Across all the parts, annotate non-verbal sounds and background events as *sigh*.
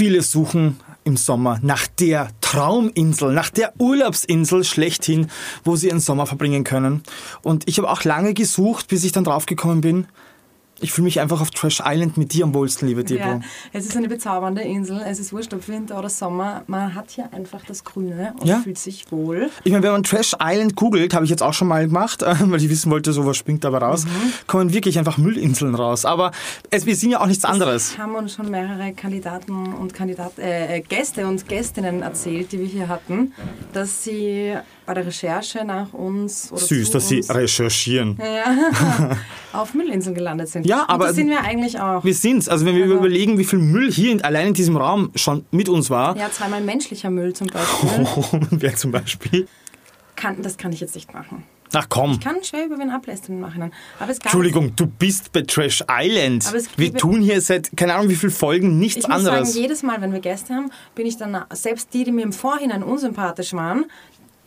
Viele suchen im Sommer nach der Trauminsel, nach der Urlaubsinsel schlechthin, wo sie ihren Sommer verbringen können. Und ich habe auch lange gesucht, bis ich dann draufgekommen bin, ich fühle mich einfach auf Trash Island mit dir am wohlsten, liebe Debo. Ja, es ist eine bezaubernde Insel. Es ist wurscht, ob Winter oder Sommer. Man hat hier einfach das Grüne und ja. fühlt sich wohl. Ich meine, wenn man Trash Island googelt, habe ich jetzt auch schon mal gemacht, *laughs* weil ich wissen wollte, so was springt dabei raus, mhm. kommen wirklich einfach Müllinseln raus. Aber es, wir sind ja auch nichts anderes. Es haben uns schon mehrere Kandidaten und Kandidat, äh, äh, Gäste und Gästinnen erzählt, die wir hier hatten, dass sie bei der Recherche nach uns. Süß, dass Sie recherchieren. Ja, *laughs* auf Müllinseln gelandet sind. Ja, aber. Und das sind wir eigentlich auch. Wir sind es. Also, wenn wir also, überlegen, wie viel Müll hier in, allein in diesem Raum schon mit uns war. Ja, zweimal menschlicher Müll zum Beispiel. *laughs* Wer zum Beispiel? Kann, das kann ich jetzt nicht machen. Ach komm. Ich kann schwer über wen ablästern im Nachhinein. Aber es gab Entschuldigung, du bist bei Trash Island. Wir tun hier seit, keine Ahnung wie viele Folgen, nichts ich anderes. Ich muss sagen, jedes Mal, wenn wir Gäste haben, bin ich dann, selbst die, die mir im Vorhinein unsympathisch waren,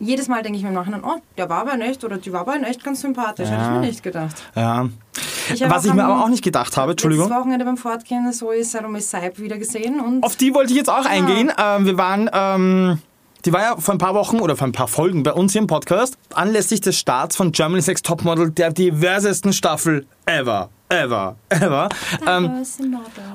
jedes Mal denke ich mir im Nachhinein, oh, der war aber echt oder die war aber echt ganz sympathisch. Ja. Hätte ich mir nicht gedacht. Ja. Ich Was ich mir aber auch nicht gedacht habe, Entschuldigung. Das Wochenende beim Fortgehen Zoe Salome Seib wieder gesehen. Und Auf die wollte ich jetzt auch ja. eingehen. Ähm, wir waren... Ähm die war ja vor ein paar Wochen oder vor ein paar Folgen bei uns hier im Podcast, anlässlich des Starts von Germany's Next Topmodel, der diversesten Staffel ever, ever, ever. Ähm,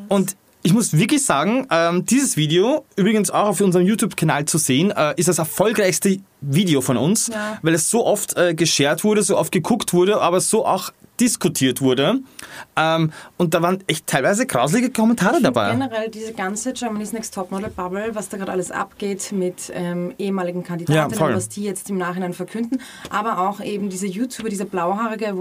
und ich muss wirklich sagen, ähm, dieses Video, übrigens auch auf unserem YouTube-Kanal zu sehen, äh, ist das erfolgreichste Video von uns, ja. weil es so oft äh, geshared wurde, so oft geguckt wurde, aber so auch diskutiert wurde. Ähm, und da waren echt teilweise grauslige Kommentare dabei. Generell diese ganze Germany's Next Topmodel Bubble, was da gerade alles abgeht mit ähm, ehemaligen Kandidatinnen, ja, was die jetzt im Nachhinein verkünden, aber auch eben diese YouTuber, diese blauhaarige,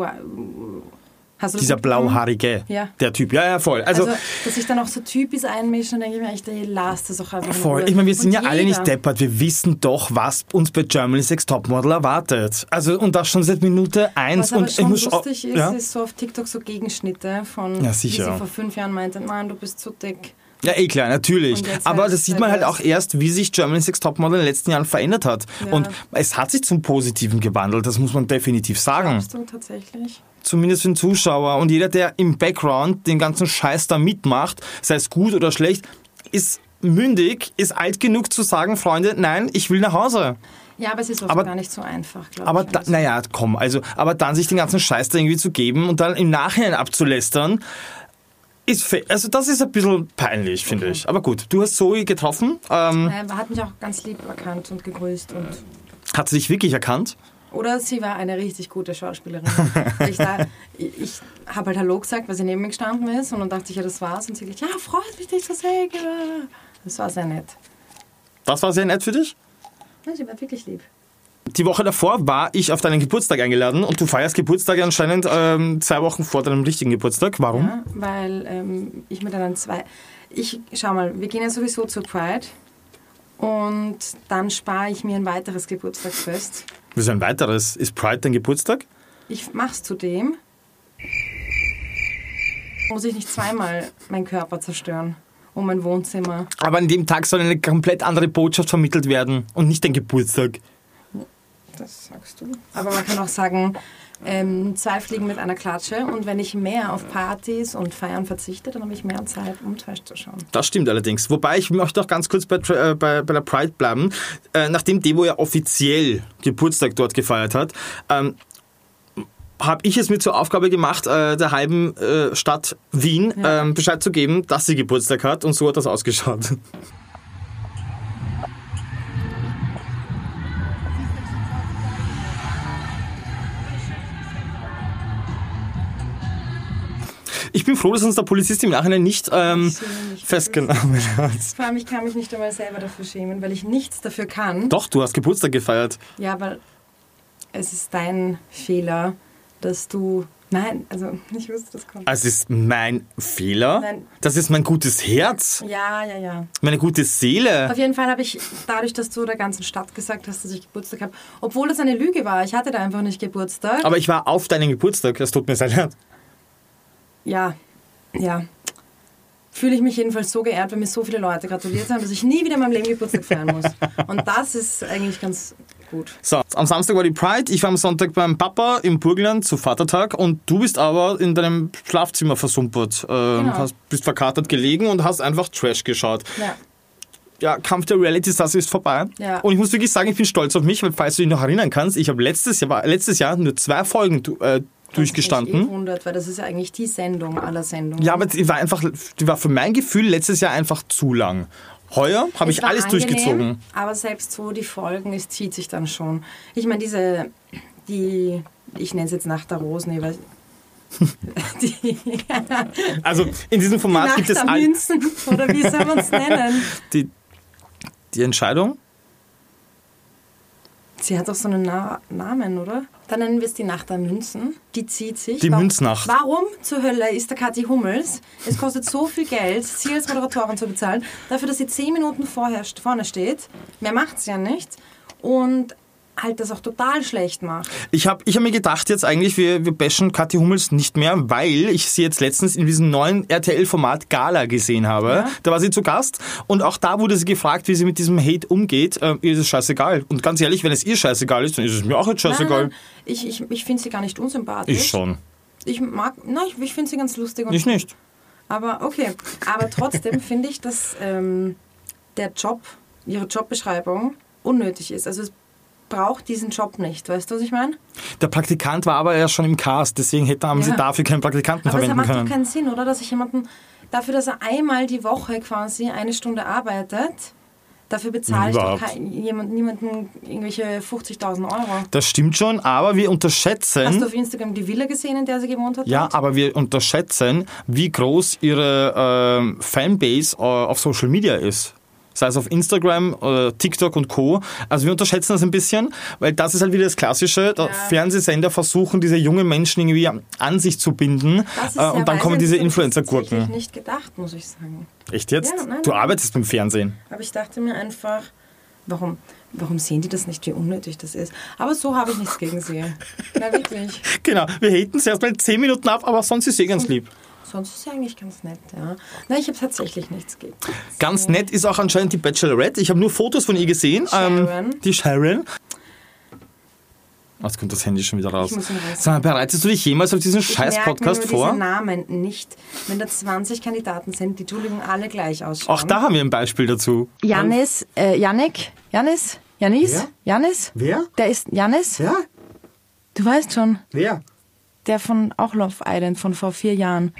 dieser blauhaarige, ja. der Typ. Ja, ja, voll. Also, also dass sich dann auch so typisch einmischen, dann denke ich mir echt, ey, lass das auch einfach Voll. Ich meine, wir sind und ja jeder. alle nicht deppert. Wir wissen doch, was uns bei Germany's Next Topmodel erwartet. Also, und das schon seit Minute eins. Was aber und schon ich muss lustig ist, ja? ist so auf TikTok so Gegenschnitte von, ja, sicher. wie sie vor fünf Jahren meinte, Mann, du bist zu dick. Ja, eh klar, natürlich. Aber das sieht man halt auch erst, wie sich Germany's Next Topmodel in den letzten Jahren verändert hat. Ja. Und es hat sich zum Positiven gewandelt, das muss man definitiv sagen. Glaubst du tatsächlich? Zumindest für den Zuschauer. Und jeder, der im Background den ganzen Scheiß da mitmacht, sei es gut oder schlecht, ist mündig, ist alt genug zu sagen, Freunde, nein, ich will nach Hause. Ja, aber es ist oft aber, gar nicht so einfach, glaube aber ich. Aber naja, komm, also, aber dann sich den ganzen Scheiß da irgendwie zu geben und dann im Nachhinein abzulästern, ist also das ist ein bisschen peinlich, finde okay. ich. Aber gut, du hast Zoe getroffen. Ähm, er hat mich auch ganz lieb erkannt und gegrüßt. Und hat sie dich wirklich erkannt? Oder sie war eine richtig gute Schauspielerin. *laughs* ich ich habe halt Hallo gesagt, weil sie neben mir gestanden ist und dann dachte ich, ja, das war's. Und sie gesagt, ja, freut mich, dich zu sehen. Das war sehr nett. Das war sehr nett für dich? Ja, sie war wirklich lieb. Die Woche davor war ich auf deinen Geburtstag eingeladen und du feierst Geburtstag anscheinend ähm, zwei Wochen vor deinem richtigen Geburtstag. Warum? Ja, weil ähm, ich mit einem zwei... Ich, schau mal, wir gehen ja sowieso zur Pride und dann spare ich mir ein weiteres Geburtstagsfest. Wieso ein weiteres? Ist Pride dein Geburtstag? Ich mach's zudem. Muss ich nicht zweimal meinen Körper zerstören um mein Wohnzimmer. Aber an dem Tag soll eine komplett andere Botschaft vermittelt werden und nicht dein Geburtstag. Das sagst du. Aber man kann auch sagen, ähm, zwei Fliegen mit einer Klatsche. Und wenn ich mehr auf Partys und Feiern verzichte, dann habe ich mehr Zeit, um Trash zu schauen. Das stimmt allerdings. Wobei ich möchte auch ganz kurz bei, äh, bei, bei der Pride bleiben. Äh, nachdem Devo ja offiziell Geburtstag dort gefeiert hat, ähm, habe ich es mir zur Aufgabe gemacht, äh, der halben äh, Stadt Wien ja. ähm, Bescheid zu geben, dass sie Geburtstag hat. Und so hat das ausgeschaut. Ich bin froh, dass uns der Polizist im Nachhinein nicht ähm, festgenommen hat. Vor allem, ich kann mich nicht einmal selber dafür schämen, weil ich nichts dafür kann. Doch, du hast Geburtstag gefeiert. Ja, aber es ist dein Fehler, dass du Nein, also ich wusste, das kommt. Also es ist mein Fehler? Nein. Das ist mein gutes Herz? Ja, ja, ja. Meine gute Seele? Auf jeden Fall habe ich, dadurch, dass du der ganzen Stadt gesagt hast, dass ich Geburtstag habe, obwohl das eine Lüge war, ich hatte da einfach nicht Geburtstag. Aber ich war auf deinen Geburtstag, das tut mir sehr leid ja, ja, fühle ich mich jedenfalls so geehrt, wenn mir so viele Leute gratuliert haben, dass ich nie wieder in meinem Leben Geburtstag feiern muss. Und das ist eigentlich ganz gut. So, am Samstag war die Pride, ich war am Sonntag beim Papa im Burgenland zu Vatertag und du bist aber in deinem Schlafzimmer versumpert, ähm, genau. hast, bist verkatert gelegen und hast einfach Trash geschaut. Ja. ja, Kampf der Reality Stars ist vorbei. Ja. Und ich muss wirklich sagen, ich bin stolz auf mich, weil falls du dich noch erinnern kannst, ich habe letztes Jahr, letztes Jahr nur zwei Folgen äh, durchgestanden. Das ist wundert, weil das ist ja eigentlich die Sendung aller Sendungen. Ja, aber die war einfach, die war für mein Gefühl letztes Jahr einfach zu lang. Heuer habe ich alles angenehm, durchgezogen. Aber selbst so die Folgen, es zieht sich dann schon. Ich meine, diese, die, ich nenne es jetzt Nacht der Rosen, ich weiß- *laughs* die, Also in diesem Format Nacht gibt es Münzen, oder wie soll man es nennen? die, die Entscheidung. Sie hat doch so einen Na Namen, oder? Dann nennen wir es die Nacht der Münzen. Die zieht sich. Die Warum- Münznacht. Warum zur Hölle ist der Kathi Hummels? Es kostet so viel Geld, sie als Moderatorin zu bezahlen, dafür, dass sie zehn Minuten vorher, vorne steht. Mehr macht sie ja nicht. Und halt das auch total schlecht macht. Ich habe ich hab mir gedacht jetzt eigentlich, wir, wir bashen Kathi Hummels nicht mehr, weil ich sie jetzt letztens in diesem neuen RTL-Format Gala gesehen habe. Ja. Da war sie zu Gast und auch da wurde sie gefragt, wie sie mit diesem Hate umgeht. Äh, ihr ist es scheißegal. Und ganz ehrlich, wenn es ihr scheißegal ist, dann ist es mir auch jetzt scheißegal. Nein, nein, ich ich, ich finde sie gar nicht unsympathisch. Ich schon. Ich mag, nein, ich, ich finde sie ganz lustig. Und Ich nicht. Aber okay. Aber trotzdem *laughs* finde ich, dass ähm, der Job, ihre Jobbeschreibung unnötig ist. Also es braucht diesen Job nicht. Weißt du, was ich meine? Der Praktikant war aber ja schon im Cast, deswegen hätte, haben sie Ja. dafür keinen Praktikanten Aber es verwenden macht doch können. keinen Sinn, oder? Dass ich jemanden dafür, dass er einmal die Woche quasi eine Stunde arbeitet, dafür bezahle ich doch jemand, niemanden irgendwelche 50.000 Euro. Das stimmt schon, aber wir unterschätzen. Hast du auf Instagram die Villa gesehen, in der sie gewohnt hat? Ja, dort? aber wir unterschätzen, wie groß ihre ähm, Fanbase äh, auf Social Media ist. Sei es auf Instagram, äh, TikTok und Co. Also wir unterschätzen das ein bisschen, weil das ist halt wieder das Klassische. Ja. Fernsehsender versuchen, diese jungen Menschen irgendwie an sich zu binden. Das Äh, und dann kommen diese das hätte ich tatsächlich Influencer-Gurken. nicht gedacht, muss ich sagen. Echt jetzt? Ja, nein, du nein. arbeitest beim Fernsehen. Aber ich dachte mir einfach, warum, warum sehen die das nicht, wie unnötig das ist? Aber so habe ich nichts gegen sie. Na wirklich. *laughs* Genau, wir haten sie erstmal 10 Minuten ab, aber sonst ist sie ganz lieb. Sonst ist sie eigentlich ganz nett, ja. Nein, ich habe tatsächlich nichts gegen. Ganz nett ist auch anscheinend die Bachelorette. Ich habe nur Fotos von ihr gesehen. Sharon. Ähm, die Sharon. Jetzt kommt das Handy schon wieder raus. Ich. Sag mal, bereitest du dich jemals auf diesen Ich scheiß merke Podcast mir nur vor? diese Namen nicht. Wenn da 20 Kandidaten sind, die Entschuldigung alle gleich ausschauen. Auch da haben wir ein Beispiel dazu. Janis, äh, Janik, Janis, Janis, Wer? Janis. Wer? Der ist Janis. Ja? Du weißt schon, Wer? Der von auch Love Island von vor vier Jahren.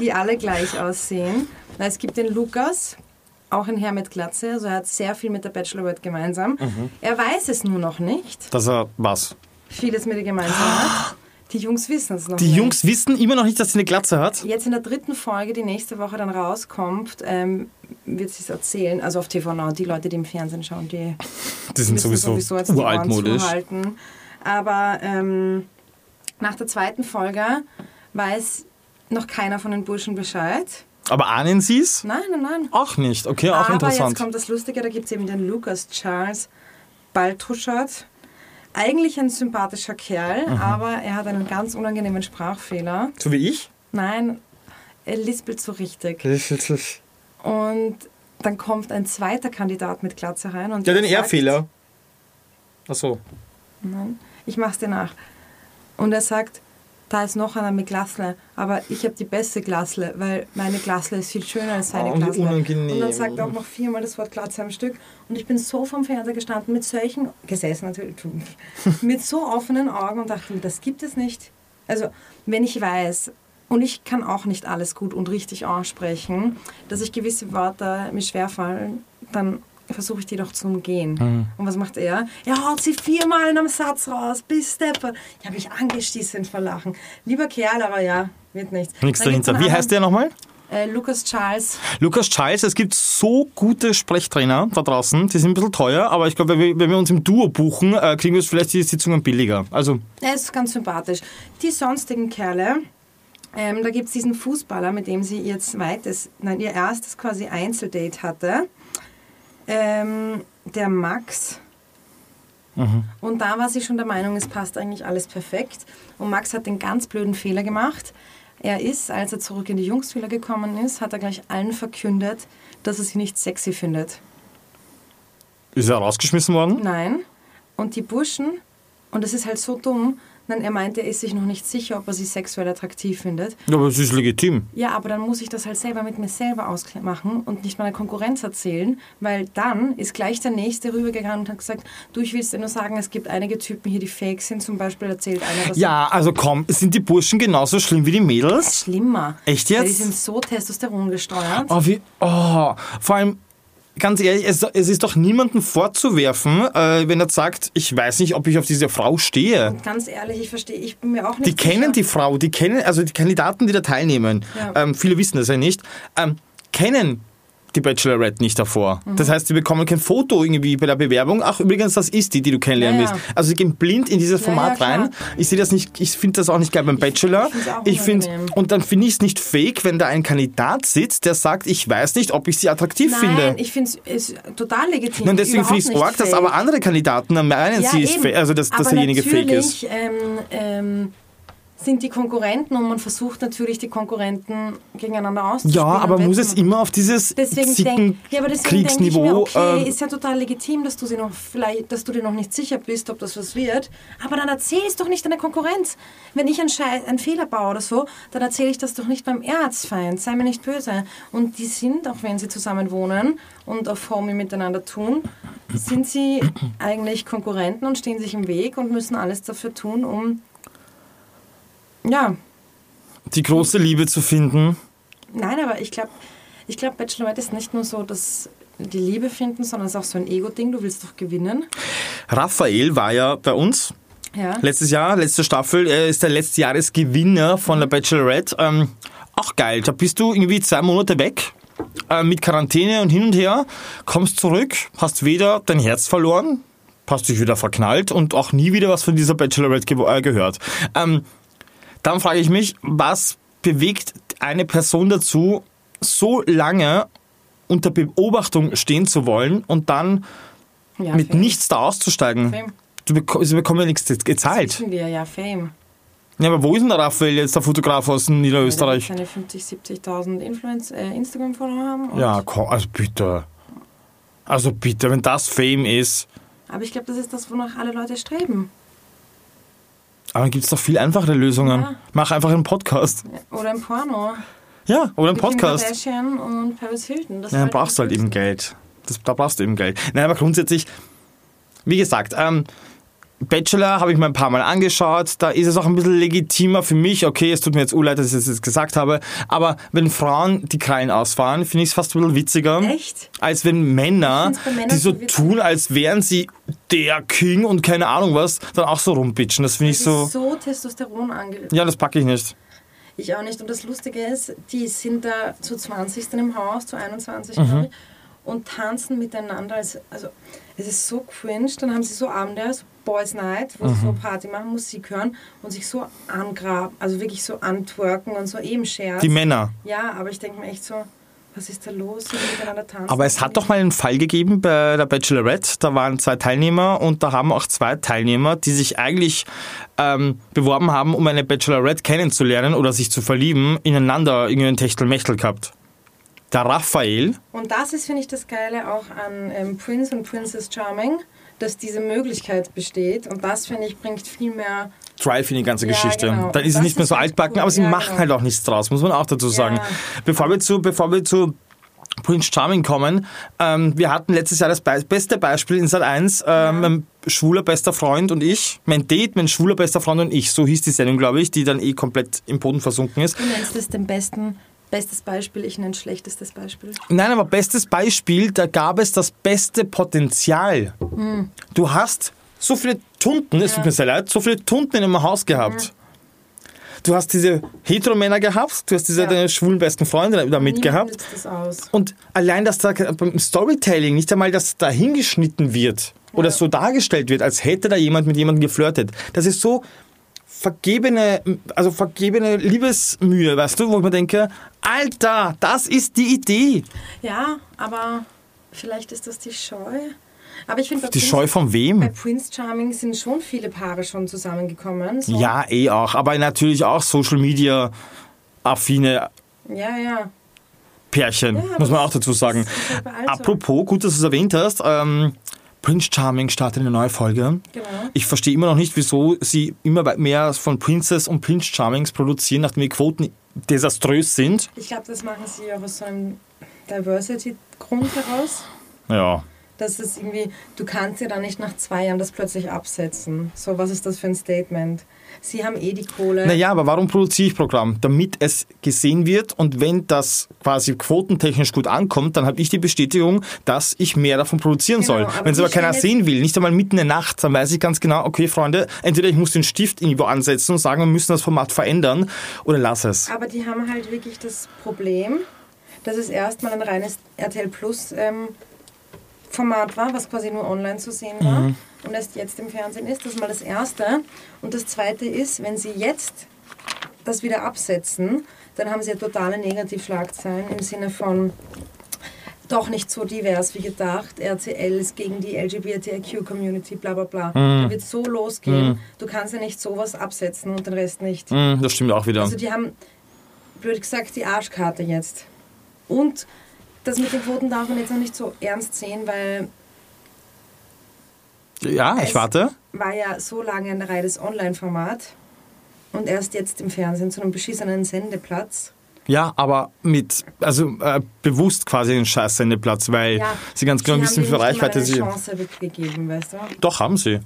die alle gleich aussehen. Na, es gibt den Lukas, auch ein Herr mit Glatze, also er hat sehr viel mit der Bachelorette gemeinsam. Mhm. Er weiß es nur noch nicht, Dass er was? vieles mit ihr gemeinsam hat. Die Jungs wissen es noch Die nicht. Jungs wissen immer noch nicht, dass sie eine Glatze hat. Jetzt in der dritten Folge, die nächste Woche dann rauskommt, ähm, wird sie es erzählen. Also auf TV Now, die Leute, die im Fernsehen schauen, die *laughs* Die sind sowieso, die Ohren uraltmodisch. Aber ähm, nach der zweiten Folge weiß noch keiner von den Burschen Bescheid. Aber ahnen sie es? Nein, nein, nein. Auch nicht. Okay, auch Aber interessant. jetzt kommt das Lustige, da gibt es eben den Lucas Charles Baltuschert. Eigentlich ein sympathischer Kerl, Mhm. aber er hat einen ganz unangenehmen Sprachfehler. So wie ich? Nein, er lispelt so richtig. Und dann kommt ein zweiter Kandidat mit Glatze rein. Und Ja, den R-Fehler. Achso. Nein, ich mach's dir nach. Und er sagt, da ist noch einer mit Glasle, aber ich habe die beste Glasle, weil meine Glasle ist viel schöner als seine Oh, Glasle. unangenehm. Und dann sagt er auch noch viermal das Wort Glatze am Stück. Und ich bin so vom Fernseher gestanden mit solchen, gesessen natürlich, *laughs* mit so offenen Augen und dachte mir, das gibt es nicht. Also, wenn ich weiß, und ich kann auch nicht alles gut und richtig aussprechen, dass ich gewisse Wörter mir schwerfallen, dann versuche ich die doch zu umgehen. Mhm. Und was macht er? Er haut sie viermal in einem Satz raus, bis Stepper. Ich habe mich angestießen vor Lachen. Lieber Kerl, aber ja, wird nichts. Nichts dahinter. Wie heißt der nochmal? Äh, Lucas Charles. Lukas Charles, es gibt so gute Sprechtrainer da draußen. Die sind ein bisschen teuer, aber ich glaube, wenn wir, wenn wir uns im Duo buchen, äh, kriegen wir vielleicht die Sitzungen billiger. Also, Er ist ganz sympathisch. Die sonstigen Kerle, ähm, da gibt es diesen Fußballer, mit dem sie ihr zweites, nein, ihr erstes quasi Einzeldate hatte. Ähm, der Max. Und da war sie schon der Meinung, es passt eigentlich alles perfekt. Und Max hat den ganz blöden Fehler gemacht. Er ist, als er zurück in die Jungsvilla gekommen ist, hat er gleich allen verkündet, dass er sie nicht sexy findet. ist er rausgeschmissen worden? Nein. Und die Burschen, und das ist halt so dumm, Nein, er meinte, er ist sich noch nicht sicher, ob er sie sexuell attraktiv findet. Ja, aber es ist legitim. Ja, aber dann muss ich das halt selber mit mir selber ausmachen und nicht meiner Konkurrenz erzählen, weil dann ist gleich der Nächste rübergegangen und hat gesagt, du, ich will dir nur sagen, es gibt einige Typen hier, die fake sind. Zum Beispiel erzählt einer, dass Ja, also komm, sind die Burschen genauso schlimm wie die Mädels? schlimmer. Echt Weil die jetzt? sind so Testosteron gesteuert. Oh, wie, oh, vor allem, ganz ehrlich, es, es ist doch niemandem vorzuwerfen, äh, wenn er sagt, ich weiß nicht, ob ich auf diese Frau stehe. Ganz ehrlich, ich verstehe, ich bin mir auch nicht Die kennen sicher. die Frau, die kennen, also die Kandidaten, die da teilnehmen, Ja. ähm, viele wissen das ja nicht, ähm, kennen die Bachelorette nicht davor. Mhm. Das heißt, sie bekommen kein Foto irgendwie bei der Bewerbung. Ach, übrigens, das ist die, die du kennenlernen Ja, ja. willst. Also sie gehen blind in dieses Format ja, rein. Ich sehe das nicht, ich finde das auch nicht geil beim Bachelor. Ich finde, und dann finde ich es nicht fake, wenn da ein Kandidat sitzt, der sagt, ich weiß nicht, ob ich sie attraktiv Nein, finde. ich finde es total legitim. Und deswegen finde ich es arg, dass aber andere Kandidaten dann meinen, sie ist fake, also dass, dass derjenige fake ist. Ähm, ähm, sind die Konkurrenten und man versucht natürlich die Konkurrenten gegeneinander auszuspielen. Ja, aber muss es immer auf dieses Deswegen denk, ja, aber deswegen denke ich mir, Kriegsniveau okay, ähm, ist ja total legitim, dass du sie noch vielleicht, dass du dir noch nicht sicher bist, ob das was wird. Aber dann erzähl es doch nicht deiner Konkurrenz. Wenn ich einen, Schei einen Fehler baue oder so, dann erzähle ich das doch nicht beim Erzfeind. Sei mir nicht böse. Und die sind, auch wenn sie zusammen wohnen und auf Homie miteinander tun, sind sie eigentlich Konkurrenten und stehen sich im Weg und müssen alles dafür tun, um ja, die große Liebe zu finden. Nein, aber ich glaube, ich glaub, Bachelorette ist nicht nur so, dass die Liebe finden, sondern es ist auch so ein Ego-Ding. Du willst doch gewinnen. Raphael war ja bei uns Ja. letztes Jahr, letzte Staffel. Er ist der Letztjahresgewinner von der Bachelorette. Ähm, auch geil. Da bist du irgendwie zwei Monate weg. Äh, mit Quarantäne und hin und her, kommst zurück, hast weder dein Herz verloren, hast dich wieder verknallt und auch nie wieder was von dieser Bachelorette ge äh, gehört. Ähm, dann frage ich mich, was bewegt eine Person dazu, so lange unter Beobachtung stehen zu wollen und dann ja mit Fame. nichts da auszusteigen? Fame. Du beko sie bekommen ja nichts gezahlt. Wissen wir, ja, Fame. Ja, aber wo ist denn der Raphael jetzt, der Fotograf aus Niederösterreich? Seine 50, 70.000 Influence, äh, Instagram-Follower haben. Ja, komm, also bitte. Also bitte, wenn das Fame ist. Aber ich glaube, das ist das, wonach alle Leute streben. Aber dann gibt es doch viel einfachere Lösungen. Ja. Mach einfach einen Podcast. Oder im Porno. Ja, oder einen Podcast. Kardashian und Paris Hilton. Das Ja, dann brauchst du halt eben Geld. Das, da brauchst du eben Geld. Nein, aber grundsätzlich, wie gesagt, ähm, Bachelor habe ich mir ein paar Mal angeschaut. Da ist es auch ein bisschen legitimer für mich. Okay, es tut mir jetzt urleid, dass ich das jetzt gesagt habe. Aber wenn Frauen die Krallen ausfahren, finde ich es fast ein bisschen witziger. Echt? Als wenn Männer, Männern die so so tun, als wären sie der King und keine Ahnung was, dann auch so rumbitchen. Das finde ich Das ist so. so Testosteron ange... Ja, das packe ich nicht. Ich auch nicht. Und das Lustige ist, die sind da zu 20. im Haus, zu 21, Mhm. ich, und tanzen miteinander. Also, also es ist so cringe. Dann haben sie so Abende, so Boys Night, wo Mhm. sie so Party machen, Musik hören und sich so angraben, also wirklich so antwerken und so eben Scherz. Die Männer. ja, aber ich denke mir echt so, was ist da los, die miteinander tanzen? Aber es hat doch mal einen Fall gegeben bei der Bachelorette. Da waren zwei Teilnehmer und da haben auch zwei Teilnehmer, die sich eigentlich ähm, beworben haben, um eine Bachelorette kennenzulernen oder sich zu verlieben, ineinander irgendeinen Techtelmechtel gehabt. Der Raphael, Und das ist, finde ich, das Geile auch an ähm, Prince und Princess Charming, dass diese Möglichkeit besteht. Und das, finde ich, bringt viel mehr Drive in die ganze Ja, Geschichte. genau. Dann ist es nicht mehr so altbacken, cool. aber sie Ja, machen genau. halt auch nichts draus, muss man auch dazu sagen. Bevor wir zu, bevor wir zu Prince Charming kommen, ähm, wir hatten letztes Jahr das Be beste Beispiel in Sat 1, ähm, mein schwuler bester Freund und ich, mein Date, mein schwuler bester Freund und ich, so hieß die Sendung, glaube ich, die dann eh komplett im Boden versunken ist. Du nennst es den besten, bestes Beispiel, ich nenne schlechtestes Beispiel. Nein, aber bestes Beispiel, da gab es das beste Potenzial. Du hast so viele Tunten, es tut mir sehr leid, so viele Tunten in einem Haus gehabt. Du hast diese Heteromänner gehabt, du hast diese Ja. deine schwulen besten Freunde da mitgehabt. Und allein, dass da beim Storytelling nicht einmal das da hingeschnitten wird oder so dargestellt wird, als hätte da jemand mit jemandem geflirtet. Das ist so vergebene, also vergebene Liebesmühe, weißt du, wo ich mir denke, Alter, das ist die Idee. Ja, aber vielleicht ist das die Scheu. Aber ich finde, bei Die Prince- Scheu von Bei wem? Prince Charming sind schon viele Paare schon zusammengekommen. So. Ja, eh auch, aber natürlich auch Social Media affine Ja, ja. Pärchen, Ja, muss man auch dazu sagen. bei. Apropos, gut, dass du es erwähnt hast, ähm, Prince Charming startet eine neue Folge. Genau. Ich verstehe immer noch nicht, wieso sie immer mehr von Princess und Prince Charmings produzieren, nachdem die Quoten desaströs sind. Ich glaube, das machen sie ja aus so einem Diversity-Grund heraus. Ja. Das ist irgendwie, du kannst ja dann nicht nach zwei Jahren das plötzlich absetzen. So, was ist das für ein Statement? Sie haben eh die Kohle. Naja, aber warum produziere ich Programm? Damit es gesehen wird und wenn das quasi quotentechnisch gut ankommt, dann habe ich die Bestätigung, dass ich mehr davon produzieren Genau, soll. Wenn es aber keiner sehen will, nicht einmal mitten in der Nacht, dann weiß ich ganz genau, okay, Freunde, entweder ich muss den Stift irgendwo ansetzen und sagen, wir müssen das Format verändern oder lass es. Aber die haben halt wirklich das Problem, dass es erstmal ein reines RTL Plus ähm, Format war, was quasi nur online zu sehen war Mhm. und erst jetzt im Fernsehen ist. Das ist mal das Erste. Und das Zweite ist, wenn sie jetzt das wieder absetzen, dann haben sie ja totale Negativschlagzeilen im Sinne von doch nicht so divers wie gedacht. RTL ist gegen die LGBTIQ-Community, bla bla bla. Mhm. Da wird so losgehen. Du kannst ja nicht sowas absetzen und den Rest nicht. Hm, das stimmt auch wieder. Also die haben, blöd gesagt, die Arschkarte jetzt. Und das mit den Quoten darf man jetzt noch nicht so ernst sehen, weil ja, ich warte. war ja so lange ein reines Online-Format und erst jetzt im Fernsehen zu einem beschissenen Sendeplatz. Ja, aber mit, also äh, bewusst quasi den scheiß Sendeplatz, weil Ja, sie ganz genau wissen, wie viel Reichweite sie... Chance gegeben, weißt du? Doch, haben sie.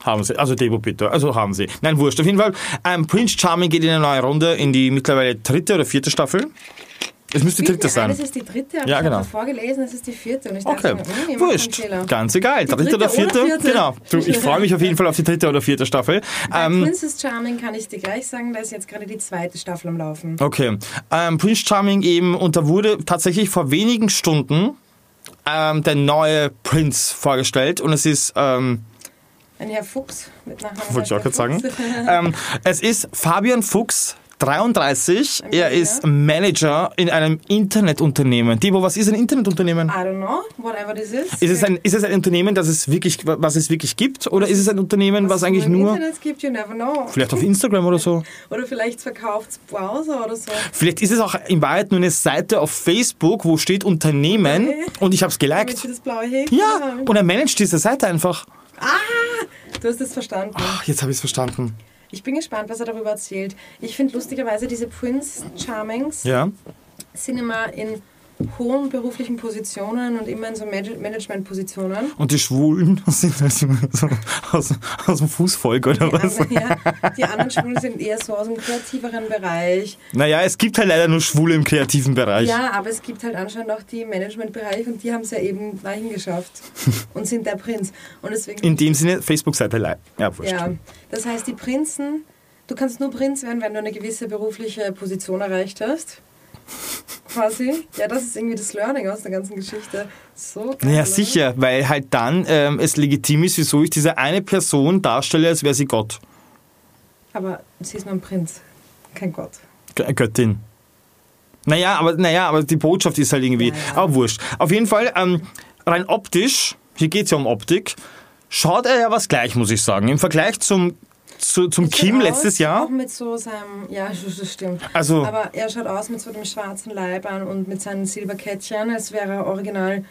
Haben sie. Also Debo bitte. Also haben sie. Nein, wurscht. Auf jeden Fall, ähm, Prince Charming geht in eine neue Runde in die mittlerweile dritte oder vierte Staffel. Es müsste die dritte sein. das ist die dritte, aber Ja, ich genau. habe vorgelesen, es ist die vierte. Und ich Okay, dachte mir, hm, einen wurscht. Ganz egal. Die Dritte dritte oder vierte? vierte? Genau. Du, ich *laughs* freue mich auf jeden Fall auf die dritte oder vierte Staffel. Bei Ähm, Princess Charming kann ich dir gleich sagen, da ist jetzt gerade die zweite Staffel am Laufen. okay. Ähm, Prince Charming eben, und da wurde tatsächlich vor wenigen Stunden ähm, der neue Prince vorgestellt. Und es ist... Ähm, Ein Herr Fuchs mit Nachnamen. Wollte ich auch gerade sagen. *laughs* Ähm, es ist Fabian Fuchs, 33. Er Berliner. ist Manager in einem Internetunternehmen. Debo, was ist ein Internetunternehmen? I don't know, whatever this is. Ist es ein, ist es ein Unternehmen, das es wirklich, was es wirklich gibt? Oder ist es ein Unternehmen, was, es eigentlich nur, Internet gibt, you never know. vielleicht auf Instagram oder so? *laughs* Oder vielleicht verkauft Browser oder so. Vielleicht ist es auch in Wahrheit nur eine Seite auf Facebook, wo steht Unternehmen Okay. und ich habe es geliked. Ja, und er managt diese Seite einfach. Du hast es verstanden. Ach, jetzt habe ich es verstanden. Ich bin gespannt, was er darüber erzählt. Ich finde lustigerweise, diese Prince Charmings Ja. immer in hohen beruflichen Positionen und immer in so Manage- Management-Positionen. Und die Schwulen *laughs* sind halt immer so aus, aus dem Fußvolk oder Die, was? anderen, ja, die anderen Schwulen sind eher so aus dem kreativeren Bereich. Naja, es gibt halt leider nur Schwule im kreativen Bereich. Ja, aber es gibt halt anscheinend auch die im Managementbereich und die haben es ja eben dahin geschafft *laughs* und sind der Prinz. Und deswegen, In dem Sinne, Facebook-Seite leid. Ja, wurscht. ja, das heißt, die Prinzen, du kannst nur Prinz werden, wenn du eine gewisse berufliche Position erreicht hast. Quasi. Ja, das ist irgendwie das Learning aus der ganzen Geschichte. So geil. Naja, sicher, weil halt dann ähm, es legitim ist, wieso ich diese eine Person darstelle, als wäre sie Gott. Aber sie ist nur ein Prinz, kein Gott. G Göttin. Naja, aber, naja, aber die Botschaft ist halt irgendwie, Ja, ja. aber wurscht. Auf jeden Fall, ähm, rein optisch, hier geht es ja um Optik, schaut er ja was gleich, muss ich sagen. Im Vergleich zum, zu, zum schaut Kim aus, letztes Jahr. Auch mit so seinem, ja, *laughs* das stimmt. Also- Aber er schaut aus mit so dem schwarzen Leib an und mit seinen Silberkettchen, als wäre er original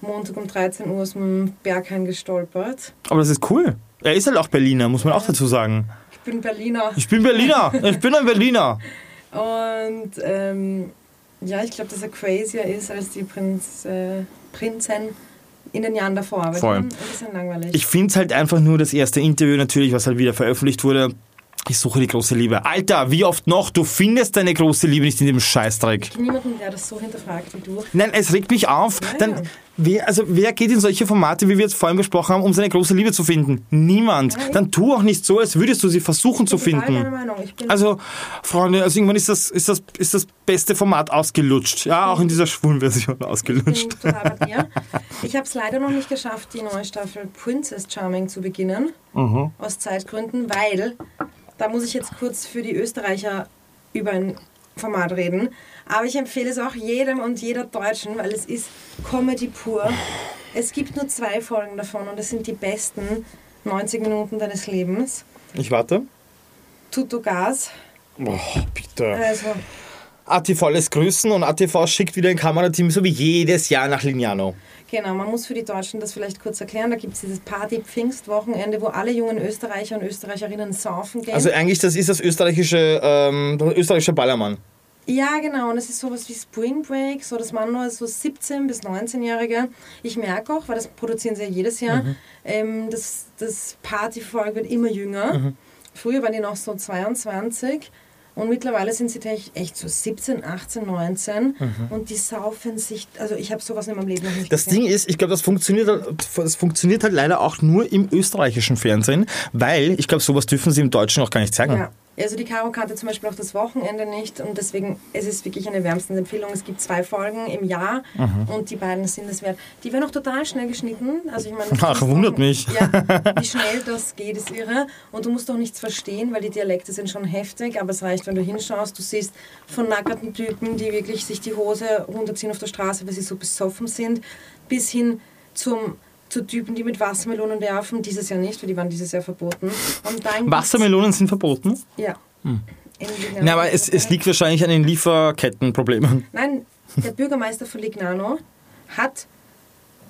Montag um 13 Uhr aus dem Berghain gestolpert. Aber das ist cool. Er ist halt auch Berliner, muss man auch dazu sagen. Ich bin Berliner. Ich bin Berliner. *laughs* Ich bin ein Berliner. Und ähm, ja, ich glaube, dass er crazier ist als die Prinz, äh, Prinzen in den Jahren davor. Aber Voll. ein bisschen langweilig. Ich finde es halt einfach nur das erste Interview natürlich, was halt wieder veröffentlicht wurde. Ich suche die große Liebe. Alter, wie oft noch? Du findest deine große Liebe nicht in dem Scheißdreck. Ich kenne niemanden, der das so hinterfragt wie du. Nein, es regt mich auf. Ja, Dann, ja. wer, also wer geht in solche Formate, wie wir jetzt vorhin besprochen haben, um seine große Liebe zu finden? Niemand. Nein. Dann tu auch nicht so, als würdest du sie versuchen zu Ich finden. Meinung. Ich bin Also, Freunde, also irgendwann ist das, ist das, ist das beste Format ausgelutscht. Ja, auch in dieser schwulen Version ausgelutscht. dir. Ich habe es leider noch nicht geschafft, die neue Staffel Princess Charming zu beginnen. Mhm. Aus Zeitgründen, weil, da muss ich jetzt kurz für die Österreicher über ein Format reden. Aber ich empfehle es auch jedem und jeder Deutschen, weil es ist Comedy pur. Es gibt nur zwei Folgen davon und es sind die besten 90 Minuten deines Lebens. Ich warte. Tutto Gas. Boah, bitte. Also, ATV lässt grüßen und ATV schickt wieder ein Kamerateam, so wie jedes Jahr nach Lignano. Genau, man muss für die Deutschen das vielleicht kurz erklären. Da gibt es dieses Party-Pfingstwochenende, wo alle jungen Österreicher und Österreicherinnen saufen gehen. Also eigentlich, das ist das österreichische, ähm, der österreichische Ballermann. Ja, genau. Und es ist sowas wie Spring Break, so dass man nur so 17- bis 19-Jährige. Ich merke auch, weil das produzieren sie ja jedes Jahr, ähm, das, das Partyvolk wird immer jünger. Früher waren die noch so 22 und mittlerweile sind sie echt- echt so 17, 18, 19 und die saufen sich. Also ich habe sowas in meinem Leben noch nicht Das gesehen. Ding ist, ich glaube, das funktioniert, halt- das funktioniert halt leider auch nur im österreichischen Fernsehen, weil ich glaube, sowas dürfen sie im Deutschen auch gar nicht zeigen. Ja. Also die Caro kannte zum Beispiel auch das Wochenende nicht und deswegen es ist wirklich eine wärmstens Empfehlung. Es gibt zwei Folgen im Jahr Mhm. und die beiden sind es wert. Die werden auch total schnell geschnitten. Also ich meine, Ach, wundert auch- mich. Ja, wie schnell das geht, ist irre. Und du musst auch nichts verstehen, weil die Dialekte sind schon heftig, aber es reicht, wenn du hinschaust. Du siehst von nackerten Typen, die wirklich sich die Hose runterziehen auf der Straße, weil sie so besoffen sind, bis hin zum zu Typen, die mit Wassermelonen werfen. Dieses Jahr nicht, weil die waren dieses Jahr verboten. Wassermelonen sind verboten. ja. Lignano. Na, aber es, es liegt wahrscheinlich an den Lieferkettenproblemen. Nein, der Bürgermeister von Lignano hat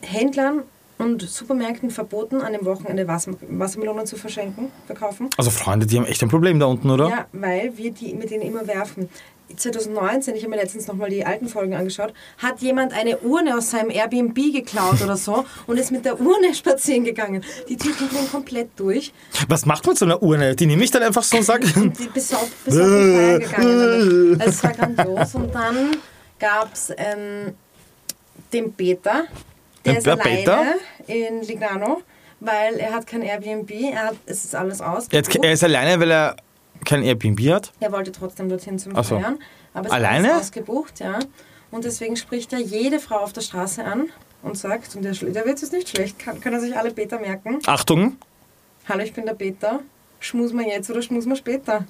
Händlern und Supermärkten verboten, an dem Wochenende Wasser, Wassermelonen zu verschenken, verkaufen. Also Freunde, die haben echt ein Problem da unten, oder? Ja, weil wir die mit denen immer werfen. 2019, ich habe mir letztens nochmal die alten Folgen angeschaut, hat jemand eine Urne aus seinem Airbnb geklaut oder so und ist mit der Urne *laughs* spazieren gegangen. Die Typen drehen komplett durch Was macht man mit so einer Urne? Die nehme ich dann einfach so und sage, und die besoffen, feiern gegangen. Also es war *laughs* grandios. Und dann gab es ähm, den Peter, der ist alleine Peter? in Lignano, weil er hat kein Airbnb, er hat, es ist alles aus. Jetzt, er ist alleine, weil er kein Airbnb hat. Er wollte trotzdem dorthin zum Ach so. Feiern. Aber es Alleine? ist ausgebucht, ja. Und deswegen spricht er jede Frau auf der Straße an und sagt, und der, der Witz ist nicht schlecht, kann, können sich alle Peter merken. Achtung, Hallo, ich bin der Peter. Schmus mal jetzt oder schmus mal später.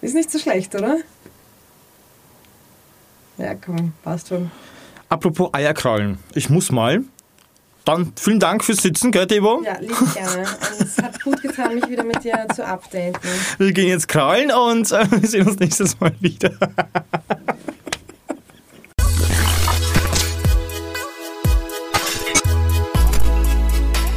Ist nicht so schlecht, oder? Ja, komm, passt schon. apropos Eierkrallen. Ich muss mal. Dann vielen Dank fürs Sitzen, gell, Debo? Ja, lieb gerne. Und es hat gut getan, mich wieder mit dir zu updaten. Wir gehen jetzt krallen und äh, wir sehen uns nächstes Mal wieder. *laughs*